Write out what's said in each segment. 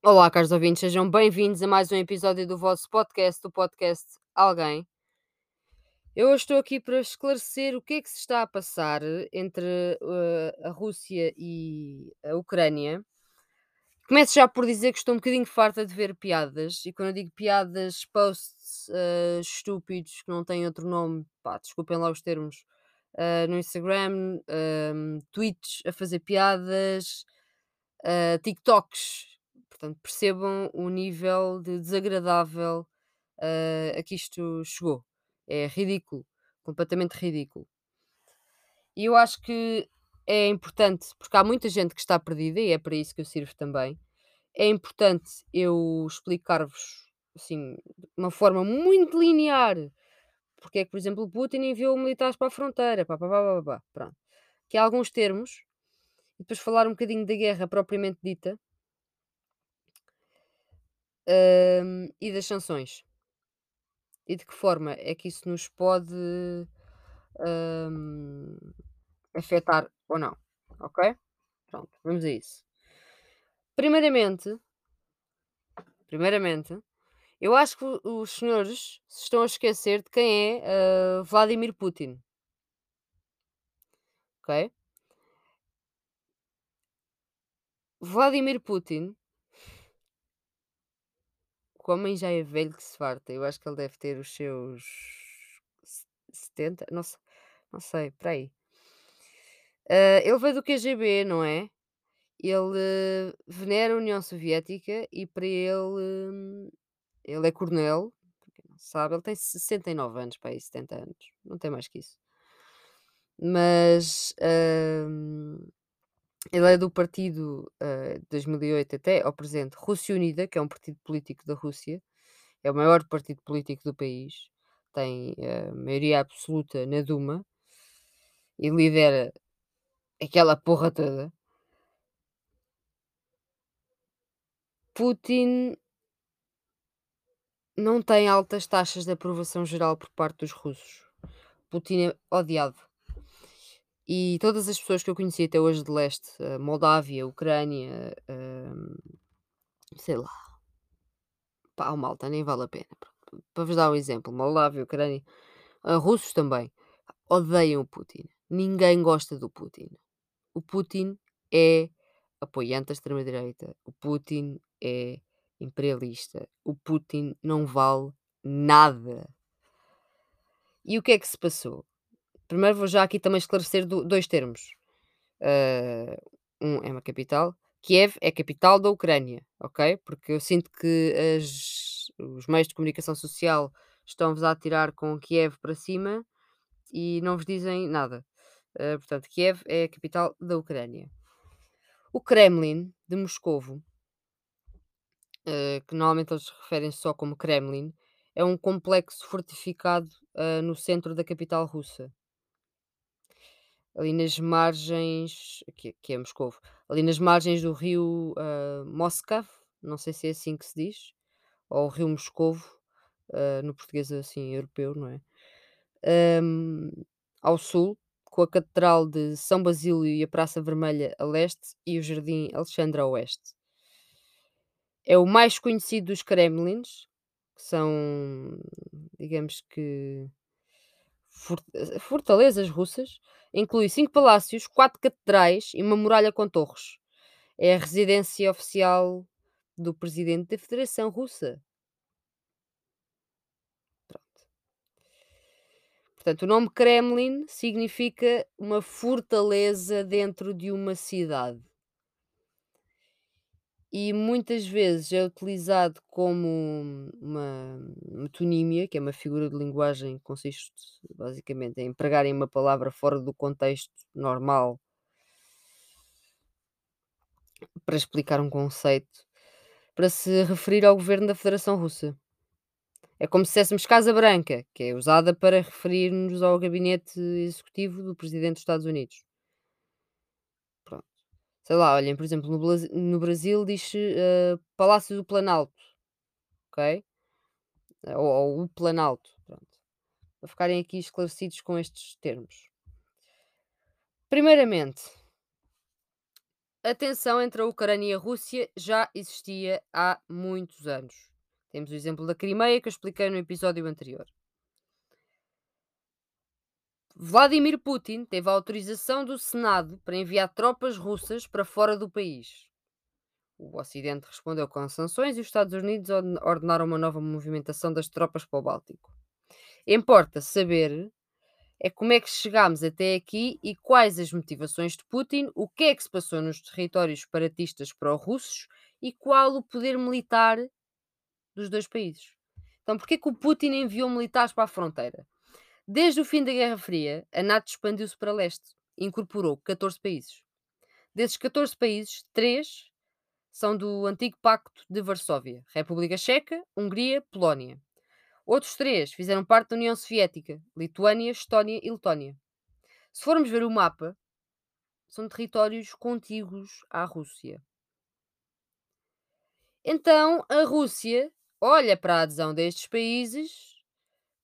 Olá, caros ouvintes, sejam bem-vindos a mais um episódio do vosso podcast, o podcast Alguém. Eu hoje estou aqui para esclarecer o que é que se está a passar entre eh, a Rússia e a Ucrânia. Começo já por dizer que estou um bocadinho farta de ver piadas, e quando eu digo piadas, posts eh, estúpidos que não têm outro nome, pá, desculpem lá os termos, eh, no Instagram, tweets a fazer piadas, TikToks. Portanto, percebam o nível de desagradável eh, a que isto chegou. É ridículo, completamente ridículo. E eu acho que é importante, porque há muita gente que está perdida e é para isso que eu sirvo também. É importante eu explicar-vos assim, de uma forma muito linear, porque é que, por exemplo, Putin enviou militares para a fronteira, pá, pá, pá, pá, pá, pronto. Que há alguns termos, e depois falar um bocadinho da guerra propriamente dita hum, e das sanções. E de que forma é que isso nos pode hum, afetar ou não, ok? Pronto, vamos a isso. Primeiramente, primeiramente, eu acho que os senhores se estão a esquecer de quem é ah, Vladimir Putin, ok? Vladimir Putin, o homem já é velho que se farta. Eu acho que ele deve ter os seus se- 70, não sei, não sei, por aí. Ah, ele veio do KGB, não é? Ele eh, venera a União Soviética e para ele, hum, ele é coronel, sabe, ele tem 69 anos, para aí 70 anos, não tem mais que isso. Mas hum, ele é do partido eh, de 2008 até ao presente Rússia Unida, que é um partido político da Rússia, é o maior partido político do país, tem eh, maioria absoluta na Duma e lidera aquela porra toda. Putin Não tem altas taxas de aprovação geral por parte dos russos. Putin é odiado. E todas as pessoas que eu conheci até hoje de leste, eh, Moldávia, Ucrânia, hum, sei lá, pá, oh, malta, nem vale a pena. Para vos dar um exemplo, Moldávia, Ucrânia, ah, russos também, odeiam o Putin. Ninguém gosta do Putin. O Putin é apoiante da extrema-direita. O Putin é imperialista. O Putin não vale nada. E o que é que se passou? Primeiro vou já aqui também esclarecer do- dois termos. Ah, um é uma capital. Kiev é capital da Ucrânia, ok? Porque eu sinto que as- os meios de comunicação social estão-vos a atirar com Kiev para cima e não vos dizem nada. Ah, portanto, Kiev é a capital da Ucrânia. O Kremlin de Moscovo, ah, que normalmente eles referem só como Kremlin, é um complexo fortificado ah, no centro da capital russa. Ali nas margens que é Moscovo, ali nas margens do rio, Moscow, não sei se é assim que se diz, ou o rio Moscovo, hã, no português assim europeu, não é? Hum, ao sul, com a Catedral de São Basílio e a Praça Vermelha a leste e o Jardim Alexandre a oeste. É o mais conhecido dos Kremlins, que são, digamos que fortalezas russas, inclui 5 palácios, 4 catedrais e uma muralha com torres. É a residência oficial do presidente da Federação Russa. Pronto. Portanto, o nome Kremlin significa uma fortaleza dentro de uma cidade. E muitas vezes é utilizado como uma metonímia, que é uma figura de linguagem que consiste basicamente em empregarem uma palavra fora do contexto normal para explicar um conceito, para se referir ao governo da Federação Russa. É como se disséssemos Casa Branca, que é usada para referir-nos ao gabinete executivo do presidente dos Estados Unidos. Sei lá, olhem, por exemplo, no, no Brasil diz-se eh, Palácio do Planalto, ok? Ou, ou o Planalto, pronto. Para ficarem aqui esclarecidos com estes termos. Primeiramente, a tensão entre a Ucrânia e a Rússia já existia há muitos anos. Temos o exemplo da Crimeia que eu expliquei no episódio anterior. Vladimir Putin teve a autorização do Senado para enviar tropas russas para fora do país. O Ocidente respondeu com sanções e os Estados Unidos ordenaram uma nova movimentação das tropas para o Báltico. Importa saber é como é que chegámos até aqui e quais as motivações de Putin, o que é que se passou nos territórios separatistas pró-russos e qual o poder militar dos dois países. Então, porquê que o Putin enviou militares para a fronteira? Desde o fim da Guerra Fria, a NATO expandiu-se para leste e incorporou 14 países. Desses 14 países, 3 são do antigo Pacto de Varsóvia: República Checa, Hungria, Polónia. Outros três fizeram parte da União Soviética: Lituânia, Estónia e Letónia. Se formos ver o mapa, são territórios contíguos à Rússia. Então, a Rússia olha para a adesão destes países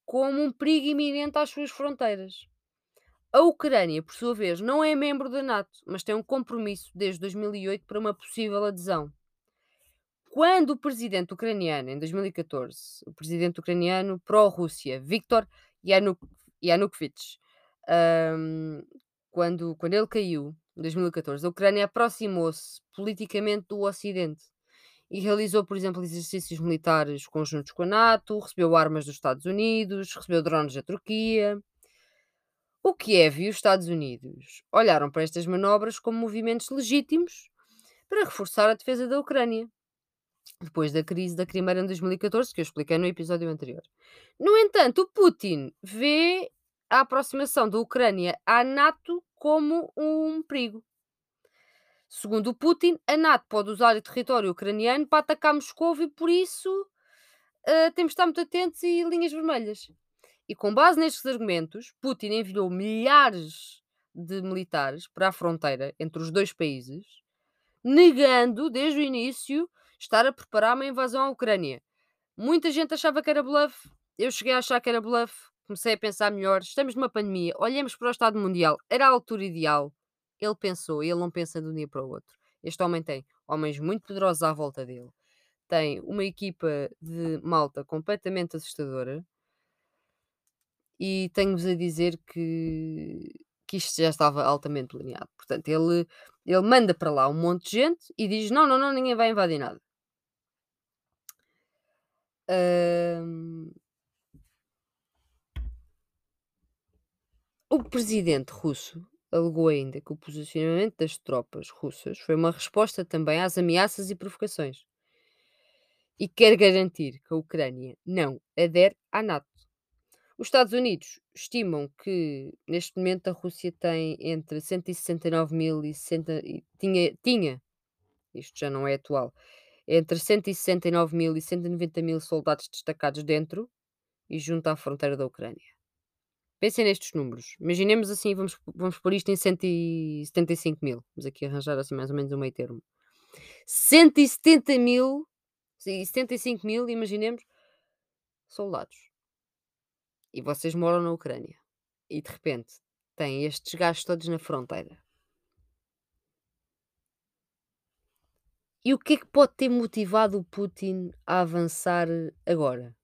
como um perigo iminente às suas fronteiras. A Ucrânia, por sua vez, não é membro da NATO, mas tem um compromisso desde 2008 para uma possível adesão. Quando o presidente ucraniano, em 2014, o presidente ucraniano pró-Rússia, Viktor Yanuk Yanukovych, um, quando, quando ele caiu, em 2014, a Ucrânia aproximou-se politicamente do Ocidente e realizou, por exemplo, exercícios militares conjuntos com a NATO, recebeu armas dos Estados Unidos, recebeu drones da Turquia. O Kiev e os Estados Unidos olharam para estas manobras como movimentos legítimos para reforçar a defesa da Ucrânia, depois da crise da Crimeia em 2014, que eu expliquei no episódio anterior. No entanto, o Putin vê a aproximação da Ucrânia à NATO como um perigo. Segundo o Putin, a NATO pode usar o território ucraniano para atacar Moscou e por isso uh, temos de estar muito atentos e linhas vermelhas. E com base nestes argumentos, Putin enviou milhares de militares para a fronteira entre os dois países, negando desde o início estar a preparar uma invasão à Ucrânia. Muita gente achava que era bluff, eu cheguei a achar que era bluff, comecei a pensar melhor. Estamos numa pandemia, olhemos para o Estado Mundial, era a altura ideal. Ele pensou, ele não pensa de um dia para o outro. Este homem tem homens muito poderosos à volta dele, tem uma equipa de malta completamente assustadora e tenho-vos a dizer que, que isto já estava altamente planeado. Portanto, ele, ele manda para lá um monte de gente e diz: não, não, não, ninguém vai invadir nada. O presidente russo alegou ainda que o posicionamento das tropas russas foi uma resposta também às ameaças e provocações e quer garantir que a Ucrânia não adere à NATO. Os Estados Unidos estimam que neste momento a Rússia tem entre 169 mil e 60, e tinha, tinha, isto já não é atual, entre 169 mil e 190 mil soldados destacados dentro e junto à fronteira da Ucrânia. Pensem nestes números. Imaginemos assim, vamos, vamos pôr isto em 175 mil. Vamos aqui arranjar assim mais ou menos um meio termo. 170 mil, 75 mil, imaginemos, soldados e vocês moram na Ucrânia e de repente têm estes gajos todos na fronteira. E o que é que pode ter motivado o Putin a avançar agora?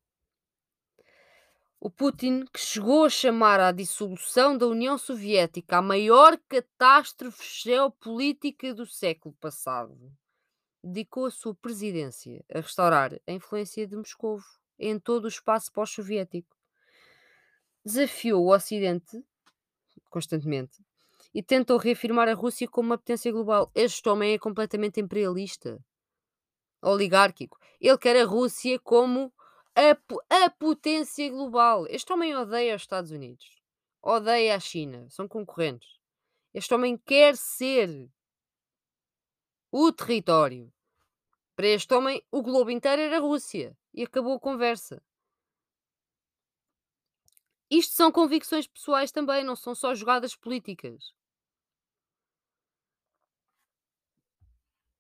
O Putin, que chegou a chamar à dissolução da União Soviética a maior catástrofe geopolítica do século passado, dedicou a sua presidência a restaurar a influência de Moscou em todo o espaço pós-soviético desafiou o Ocidente constantemente e tentou reafirmar a Rússia como uma potência global. Este homem é completamente imperialista, oligárquico. Ele quer a Rússia como a, a potência global. Este homem odeia os Estados Unidos, odeia a China, são concorrentes. Este homem quer ser o território. Para este homem, o globo inteiro era a Rússia. E acabou a conversa. Isto são convicções pessoais também, não são só jogadas políticas.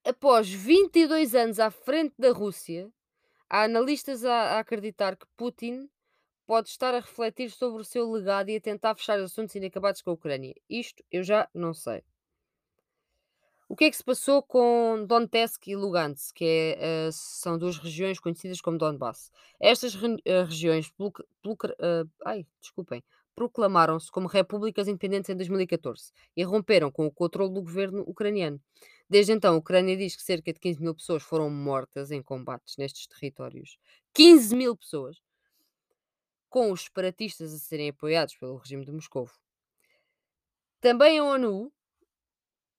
Após 22 anos à frente da Rússia, há analistas a, a acreditar que Putin pode estar a refletir sobre o seu legado e a tentar fechar assuntos inacabados com a Ucrânia. Isto eu já não sei. O que é que se passou com Donetsk e Lugansk, que é, eh, são 2 regiões conhecidas como Donbass? Estas ren eh, regiões poluc polucra hã, ai, desculpem, proclamaram-se como repúblicas independentes em 2014 e romperam com o controle do governo ucraniano. Desde então, a Ucrânia diz que cerca de 15.000 pessoas foram mortas em combates nestes territórios. 15.000 pessoas! Com os separatistas a serem apoiados pelo regime de Moscovo. Também a ONU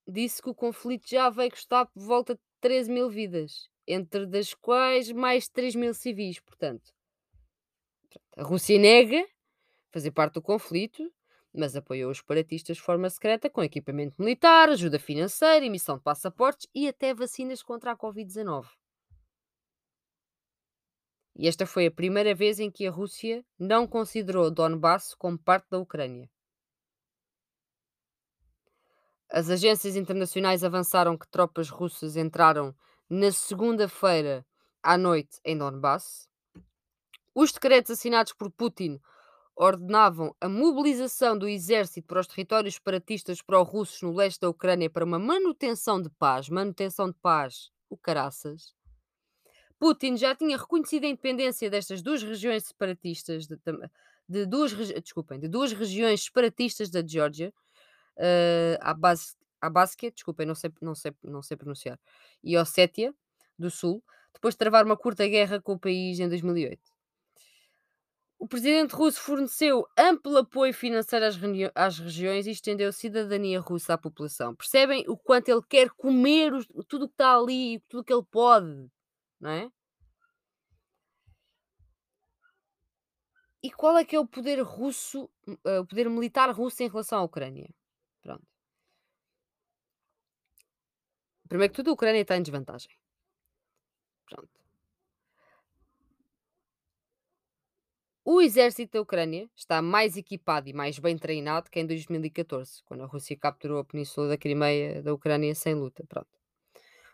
disse que o conflito já veio custar por volta de 13.000 vidas, entre das quais mais de 3.000 civis, portanto. A Rússia nega fazer parte do conflito, mas apoiou os separatistas de forma secreta com equipamento militar, ajuda financeira, emissão de passaportes e até vacinas contra a Covid-19. E esta foi a primeira vez em que a Rússia não considerou Donbass como parte da Ucrânia. As agências internacionais avançaram que tropas russas entraram na segunda-feira à noite em Donbass. Os decretos assinados por Putin ordenavam a mobilização do exército para os territórios separatistas pró-russos no leste da Ucrânia para uma manutenção de paz. Manutenção de paz, o caraças. Putin já tinha reconhecido a independência destas duas regiões separatistas, de, de duas, desculpem, de duas regiões separatistas da Geórgia, uh, Abas, Abaskia, desculpem, não sei, não, sei, não sei pronunciar, e Ossétia do Sul, depois de travar uma curta guerra com o país em 2008. O presidente russo forneceu amplo apoio financeiro às, às regiões e estendeu cidadania russa à população. Percebem o quanto ele quer comer tudo o que está ali, tudo que ele pode, não é? E qual é que é o poder russo, uh, o poder militar russo em relação à Ucrânia? Pronto. Primeiro que tudo, a Ucrânia está em desvantagem. Pronto. O exército da Ucrânia está mais equipado e mais bem treinado que em 2014, quando a Rússia capturou a península da Crimeia da Ucrânia sem luta. Pronto.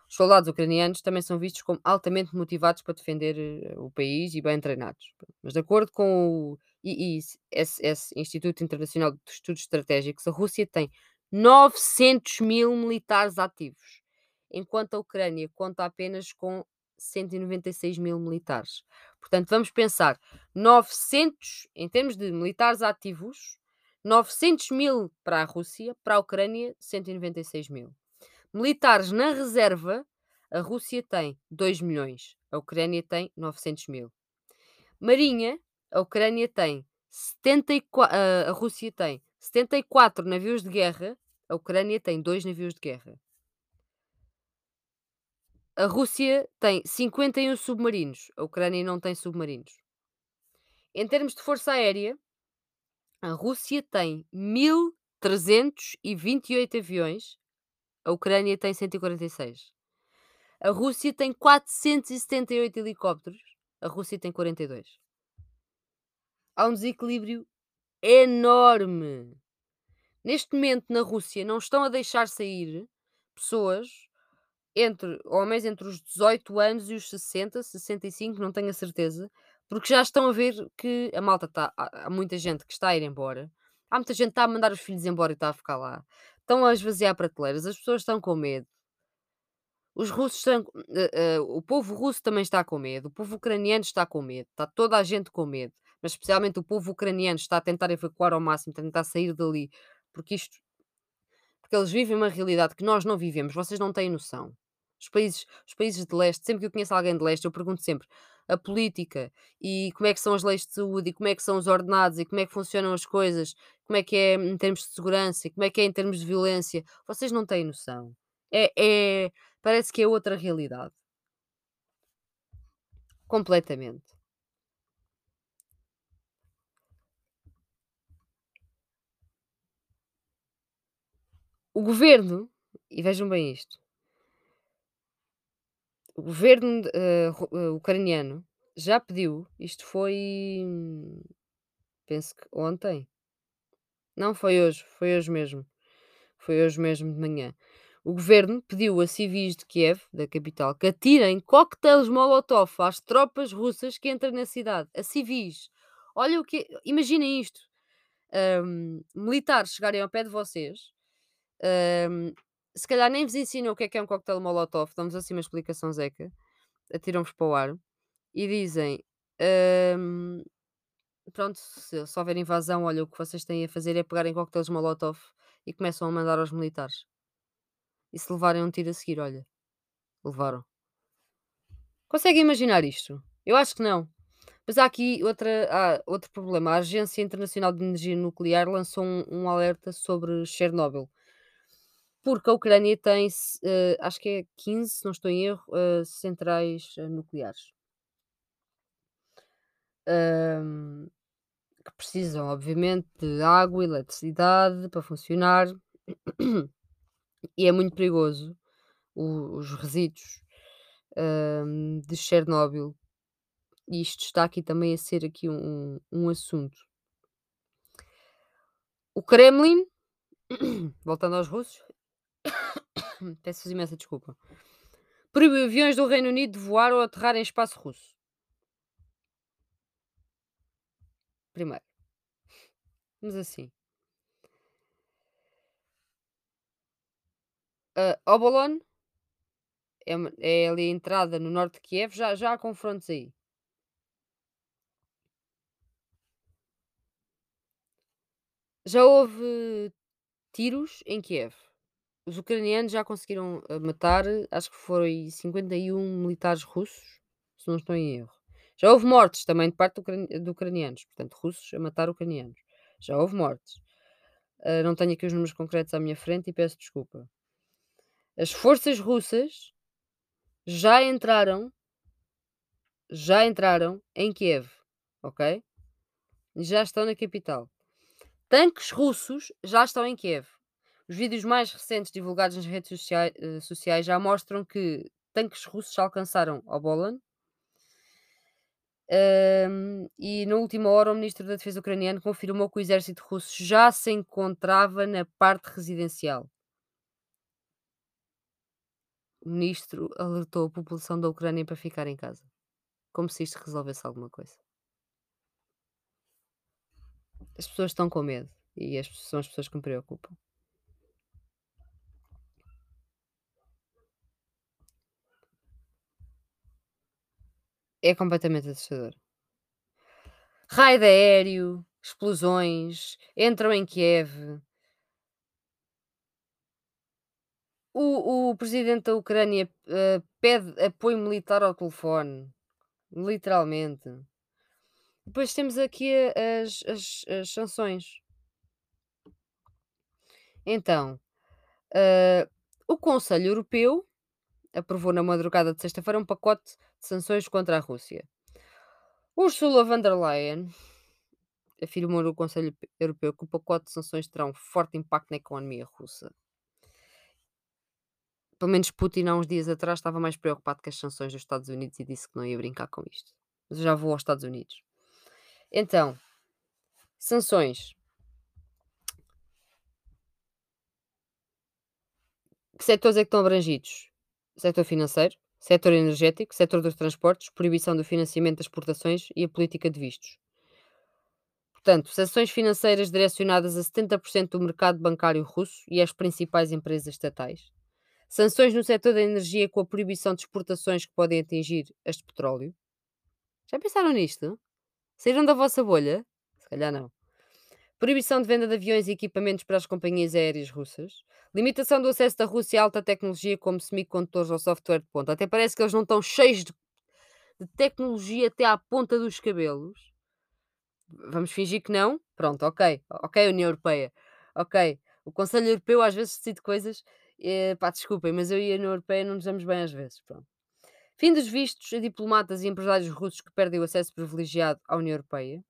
Os soldados ucranianos também são vistos como altamente motivados para defender eh, o país e bem treinados. Mas, de acordo com o IISS, Instituto Internacional de Estudos Estratégicos, a Rússia tem 900 mil militares ativos, enquanto a Ucrânia conta apenas com 196 mil militares. Portanto, vamos pensar, 900, em termos de militares ativos, 900 mil para a Rússia, para a Ucrânia, 196 mil. Militares na reserva, a Rússia tem 2 milhões, a Ucrânia tem 900 mil. Marinha, a Ucrânia tem 74, a Rússia tem 74 navios de guerra, a Ucrânia tem 2 navios de guerra. A Rússia tem 51 submarinos, a Ucrânia não tem submarinos. Em termos de força aérea, a Rússia tem 1328 aviões, a Ucrânia tem 146. A Rússia tem 478 helicópteros, a Rússia tem 42. Há um desequilíbrio enorme. Neste momento, na Rússia, não estão a deixar sair pessoas entre homens entre os 18 anos e os 60, 65, não tenho a certeza, porque já estão a ver que a malta está. Há, muita gente que está a ir embora, há muita gente que está a mandar os filhos embora e está a ficar lá, estão a esvaziar prateleiras, as pessoas estão com medo. Os russos estão. Uh, uh, o povo russo também está com medo, o povo ucraniano está com medo, está toda a gente com medo, mas especialmente o povo ucraniano está a tentar evacuar ao máximo, tentar sair dali, porque isto. Porque eles vivem uma realidade que nós não vivemos, vocês não têm noção. Os países, os países de leste, sempre que eu conheço alguém de leste, eu pergunto sempre a política e como é que são as leis de saúde e como é que são os ordenados e como é que funcionam as coisas, como é que é em termos de segurança e como é que é em termos de violência. Vocês não têm noção. É, é parece que é outra realidade. Completamente. O governo, e vejam bem isto, o governo, eh, eh, ucraniano já pediu, isto foi, penso que ontem. Não, foi hoje, foi hoje mesmo. Foi hoje mesmo de manhã. O governo pediu a civis de Kiev, da capital, que atirem coquetéis Molotov às tropas russas que entram na cidade. A civis. Olha o que. Imaginem isto. militares chegarem ao pé de vocês, se calhar nem vos ensinam o que é que é um coquetel molotov, dão-vos assim uma explicação zeca, atiram-vos para o ar e dizem, hum, pronto, se se houver invasão, olha, o que vocês têm a fazer é pegarem coquetéis molotov e começam a mandar aos militares. E se levarem um tiro a seguir, olha, levaram. Conseguem imaginar isto? Eu acho que não. Mas há aqui outra há outro problema. A Agência Internacional de Energia Nuclear lançou um um alerta sobre Chernobyl, porque a Ucrânia tem eh, acho que é 15, se não estou em erro, eh, centrais, eh, nucleares. Hum, que precisam, obviamente, de água, eletricidade para funcionar e é muito perigoso o os resíduos, hum, de Chernobyl. E isto está aqui também a ser aqui um um assunto. O Kremlin, voltando aos russos, peço-vos imensa desculpa, proibiu aviões do Reino Unido de voar ou aterrar em espaço russo. Primeiro. Mas assim. Ah, Obolon é é ali a entrada no norte de Kiev, já já há confrontos aí. Já houve tiros em Kiev. Os ucranianos já conseguiram, ah, matar, acho que foi 51 militares russos, se não estou em erro. Já houve mortes também de parte de ucrani de ucranianos, portanto, russos a matar ucranianos. Já houve mortes. Ah, não tenho aqui os números concretos à minha frente e peço desculpa. As forças russas já entraram já entraram em Kiev, ok? Já estão na capital. Tanques russos já estão em Kiev. Os vídeos mais recentes divulgados nas redes sociai eh, sociais já mostram que tanques russos alcançaram Obolan. Hum, e na última hora o ministro da Defesa ucraniano confirmou que o exército russo já se encontrava na parte residencial. O ministro alertou a população da Ucrânia para ficar em casa, como se isto resolvesse alguma coisa. As pessoas estão com medo e as são as pessoas que me preocupam. É completamente assustador. Raid aéreo, explosões, entram em Kiev. O o presidente da Ucrânia, eh, pede apoio militar ao telefone, literalmente. Depois temos aqui a as as as sanções. Então, hã, o Conselho Europeu aprovou na madrugada de sexta-feira um pacote de sanções contra a Rússia. Ursula von der Leyen afirmou no Conselho Europeu que o pacote de sanções terá um forte impacto na economia russa. Pelo menos Putin há uns dias atrás estava mais preocupado com as sanções dos Estados Unidos e disse que não ia brincar com isto. Mas eu já vou aos Estados Unidos. Então, sanções. Que setores é que estão abrangidos? Setor financeiro, setor energético, setor dos transportes, proibição do financiamento das exportações e a política de vistos. Portanto, sanções financeiras direcionadas a 70% do mercado bancário russo e às principais empresas estatais. Sanções no setor da energia com a proibição de exportações que podem atingir as de petróleo. Já pensaram nisto? Saíram da vossa bolha? Se calhar não. Proibição de venda de aviões e equipamentos para as companhias aéreas russas. Limitação do acesso da Rússia a alta tecnologia como semicondutores ou software de ponta. Até parece que eles não estão cheios de, de tecnologia até à ponta dos cabelos. Vamos fingir que não? Pronto, ok. Ok, União Europeia. Ok. O Conselho Europeu às vezes decide coisas. Eh, pá, desculpem, mas eu e a União Europeia não nos damos bem às vezes. Pronto. Fim dos vistos a diplomatas e empresários russos que perdem o acesso privilegiado à União Europeia.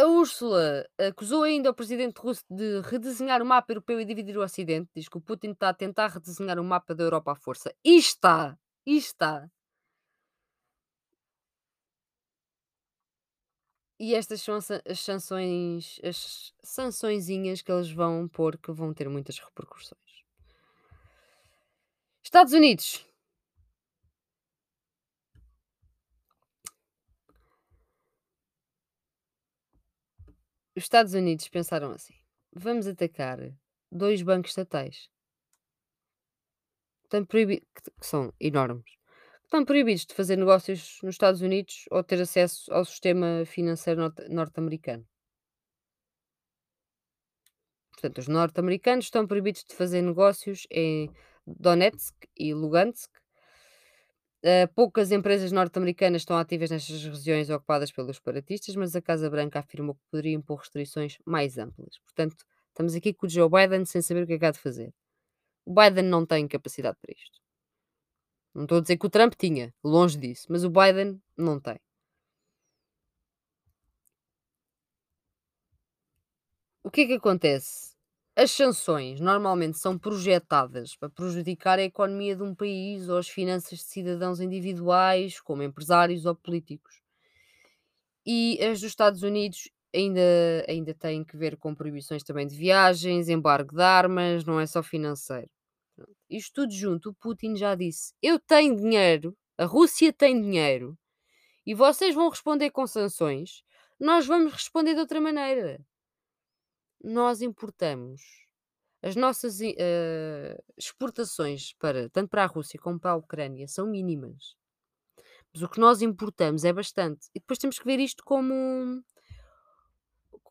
A Úrsula acusou ainda o presidente russo de redesenhar o mapa europeu e dividir o Ocidente. Diz que o Putin está a tentar redesenhar o mapa da Europa à força. E está! E está! E estas são as sanções, as sançõezinhas que eles vão pôr que vão ter muitas repercussões. Estados Unidos. Os Estados Unidos pensaram assim: vamos atacar 2 bancos estatais, que que são enormes, estão proibidos de fazer negócios nos Estados Unidos ou ter acesso ao sistema financeiro norte norte-americano. Portanto, os norte-americanos estão proibidos de fazer negócios em Donetsk e Lugansk. Uh, poucas empresas norte-americanas estão ativas nestas regiões ocupadas pelos separatistas, mas a Casa Branca afirmou que poderia impor restrições mais amplas. Portanto, estamos aqui com o Joe Biden sem saber o que é que há de fazer. O Biden não tem capacidade para isto. Não estou a dizer que o Trump tinha, longe disso, mas o Biden não tem. O que é que acontece? As sanções normalmente são projetadas para prejudicar a economia de um país ou as finanças de cidadãos individuais, como empresários ou políticos. E as dos Estados Unidos ainda, ainda têm que ver com proibições também de viagens, embargo de armas, não é só financeiro. Isto tudo junto, o Putin já disse: Eu tenho dinheiro, a Rússia tem dinheiro, e vocês vão responder com sanções, nós vamos responder de outra maneira nós importamos as nossas eh, exportações para tanto para a Rússia como para a Ucrânia são mínimas. Mas o que nós importamos é bastante. E depois temos que ver isto como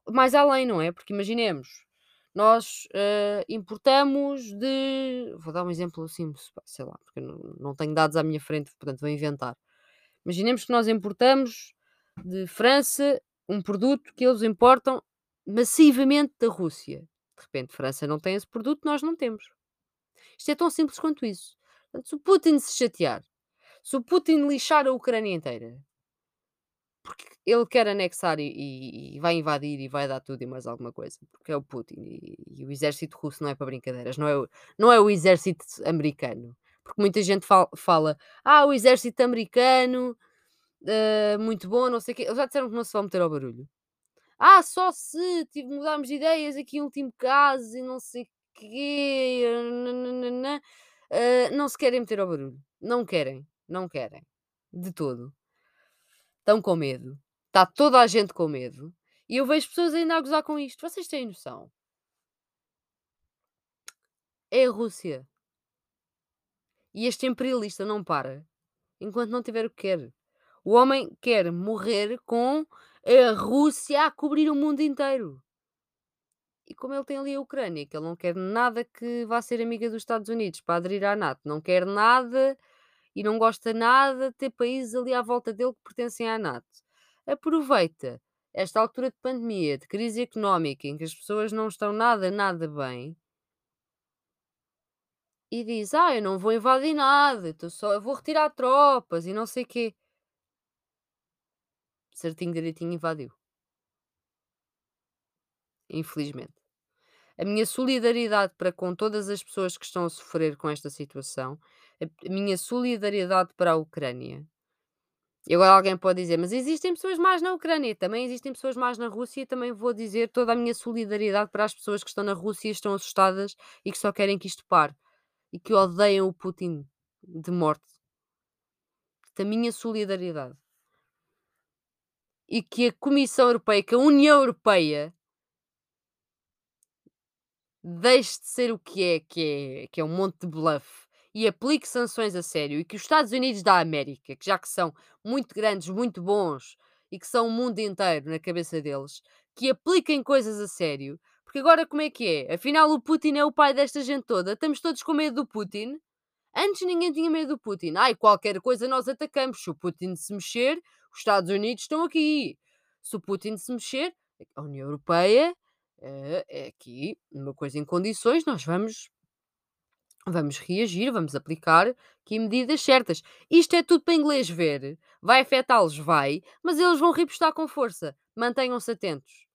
mais além, não é? Porque imaginemos, nós eh, importamos de. Vou dar um exemplo assim, sei lá, porque não, não tenho dados à minha frente, portanto vou inventar. Imaginemos que nós importamos de França um produto que eles importam massivamente da Rússia. De repente, França não tem esse produto, nós não temos. Isto é tão simples quanto isso. Portanto, se o Putin se chatear, se o Putin lixar a Ucrânia inteira, porque ele quer anexar e, e, e vai invadir e vai dar tudo e mais alguma coisa, porque é o Putin e, e, o exército russo não é para brincadeiras, não é o, não é o exército americano. Porque muita gente fala, fala ah, o exército americano, uh, muito bom, não sei o quê. Eles já disseram que não se vão meter ao barulho. Ah, só se tive, mudámos de ideias aqui em último caso e não sei quê. nananana, ah, não se querem meter ao barulho. Não querem, não querem. De todo. Estão com medo. Está toda a gente com medo. E eu vejo pessoas ainda a gozar com isto. Vocês têm noção? É a Rússia. E este imperialista não para enquanto não tiver o que quer. O homem quer morrer com a Rússia a cobrir o mundo inteiro. E como ele tem ali a Ucrânia, que ele não quer nada que vá ser amiga dos Estados Unidos para aderir à NATO, não quer nada e não gosta nada de ter países ali à volta dele que pertencem à NATO. Aproveita esta altura de pandemia, de crise económica, em que as pessoas não estão nada, nada bem, e diz: Ah, eu não vou invadir nada, eu, só, eu vou retirar tropas e não sei o quê certinho, direitinho, invadiu. Infelizmente. A minha solidariedade para com todas as pessoas que estão a sofrer com esta situação, a minha solidariedade para a Ucrânia. E agora alguém pode dizer, mas existem pessoas mais na Ucrânia, também existem pessoas mais na Rússia, e também vou dizer toda a minha solidariedade para as pessoas que estão na Rússia e estão assustadas e que só querem que isto pare e que odeiam o Putin de morte. Da minha solidariedade e que a Comissão Europeia, que a União Europeia deixe de ser o que é, que é, que é um monte de bluff e aplique sanções a sério e que os Estados Unidos da América, que já que são muito grandes, muito bons e que são o mundo inteiro na cabeça deles, que apliquem coisas a sério. Porque agora como é que é? Afinal o Putin é o pai desta gente toda. Estamos todos com medo do Putin. Antes ninguém tinha medo do Putin. Ai, qualquer coisa nós atacamos. Se o Putin se mexer, os Estados Unidos estão aqui. Se o Putin se mexer, a União Europeia é, é aqui uma coisa em condições, nós vamos vamos reagir, vamos aplicar aqui medidas certas. Isto é tudo para inglês ver. Vai afetá-los? Vai, mas eles vão repostar com força. Mantenham-se atentos.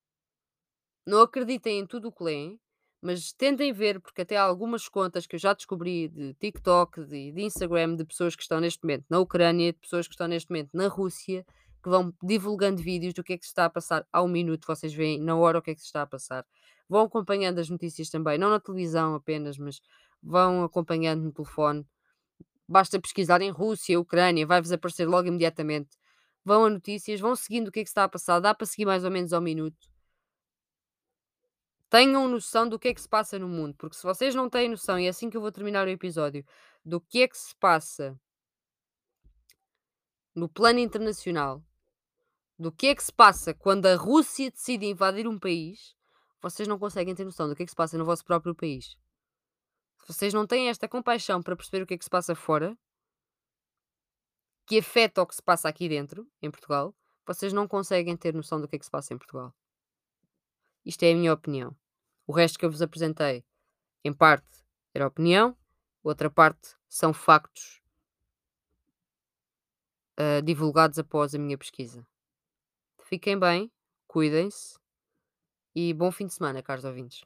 Não acreditem em tudo o que leem, mas tentem ver, porque até há algumas contas que eu já descobri de TikTok, de, de Instagram, de pessoas que estão neste momento na Ucrânia, de pessoas que estão neste momento na Rússia, que vão divulgando vídeos do que é que se está a passar ao minuto, vocês veem na hora o que é que se está a passar. Vão acompanhando as notícias também, não na televisão apenas, mas vão acompanhando no telefone. Basta pesquisar em Rússia, Ucrânia, vai-vos aparecer logo imediatamente. Vão a notícias, vão seguindo o que é que se está a passar, dá para seguir mais ou menos ao minuto Tenham noção do que é que se passa no mundo, porque se vocês não têm noção, e é assim que eu vou terminar o episódio, do que é que se passa no plano internacional, do que é que se passa quando a Rússia decide invadir um país, vocês não conseguem ter noção do que é que se passa no vosso próprio país. Se vocês não têm esta compaixão para perceber o que é que se passa fora, que afeta o que se passa aqui dentro, em Portugal, vocês não conseguem ter noção do que é que se passa em Portugal. Isto é a minha opinião. O resto que eu vos apresentei, em parte, era opinião, outra parte são factos uh, divulgados após a minha pesquisa. Fiquem bem, cuidem-se e bom fim de semana, caros ouvintes.